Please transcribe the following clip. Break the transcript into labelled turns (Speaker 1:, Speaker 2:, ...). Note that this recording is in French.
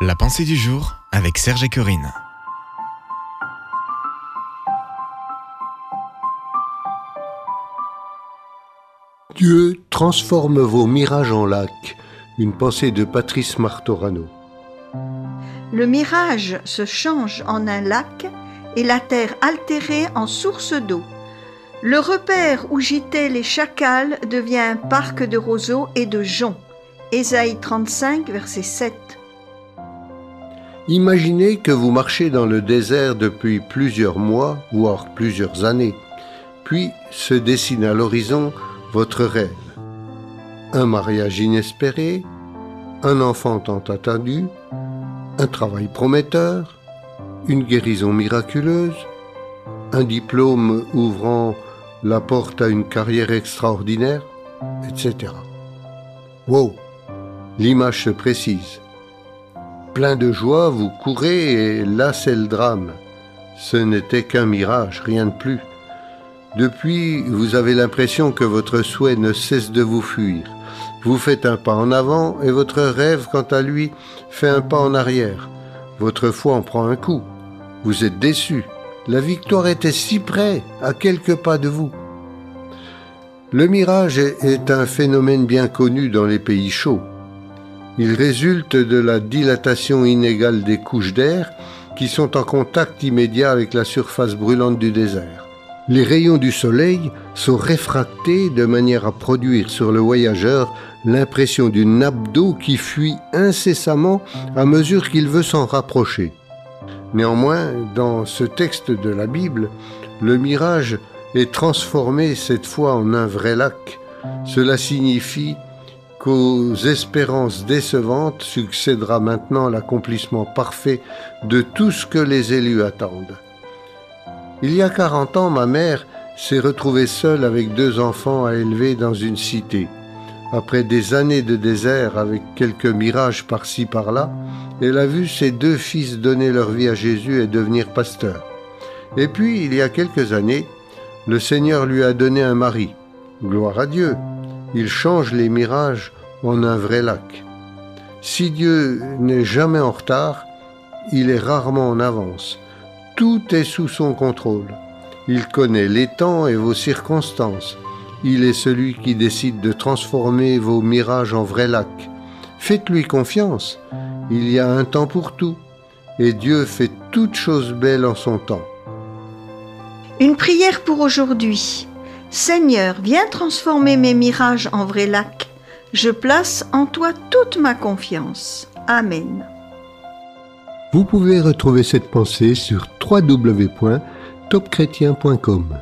Speaker 1: La pensée du jour avec Serge et Corinne.
Speaker 2: Dieu transforme vos mirages en lacs. Une pensée de Patrice Martorano.
Speaker 3: Le mirage se change en un lac et la terre altérée en source d'eau. Le repère où gîtaient les chacals devient un parc de roseaux et de joncs. Ésaïe 35, verset 7.
Speaker 2: Imaginez que vous marchez dans le désert depuis plusieurs mois, voire plusieurs années. Puis se dessine à l'horizon votre rêve. Un mariage inespéré, un enfant tant attendu, un travail prometteur, une guérison miraculeuse, un diplôme ouvrant la porte à une carrière extraordinaire, etc. Wow, l'image se précise. Plein de joie, vous courez et là c'est le drame. Ce n'était qu'un mirage, rien de plus. Depuis, vous avez l'impression que votre souhait ne cesse de vous fuir. Vous faites un pas en avant et votre rêve, quant à lui, fait un pas en arrière. Votre foi en prend un coup. Vous êtes déçu. La victoire était si près, à quelques pas de vous. Le mirage est un phénomène bien connu dans les pays chauds. Il résulte de la dilatation inégale des couches d'air qui sont en contact immédiat avec la surface brûlante du désert. Les rayons du soleil sont réfractés de manière à produire sur le voyageur l'impression d'une nappe d'eau qui fuit incessamment à mesure qu'il veut s'en rapprocher. Néanmoins, dans ce texte de la Bible, le mirage est transformé cette fois en un vrai lac. Cela signifie qu'aux espérances décevantes succédera maintenant l'accomplissement parfait de tout ce que les élus attendent. Il y a 40 ans, ma mère s'est retrouvée seule avec deux enfants à élever dans une cité. Après des années de désert avec quelques mirages par-ci par-là, elle a vu ses deux fils donner leur vie à Jésus et devenir pasteurs. Et puis, il y a quelques années, le Seigneur lui a donné un mari. Gloire à Dieu. Il change les mirages en un vrai lac. Si Dieu n'est jamais en retard, il est rarement en avance. Tout est sous son contrôle. Il connaît les temps et vos circonstances. Il est celui qui décide de transformer vos mirages en vrais lacs. Faites-lui confiance. Il y a un temps pour tout. Et Dieu fait toutes choses belles en son temps.
Speaker 3: Une prière pour aujourd'hui. Seigneur, viens transformer mes mirages en vrais lacs. Je place en toi toute ma confiance. Amen.
Speaker 2: Vous pouvez retrouver cette pensée sur www.topchrétien.com.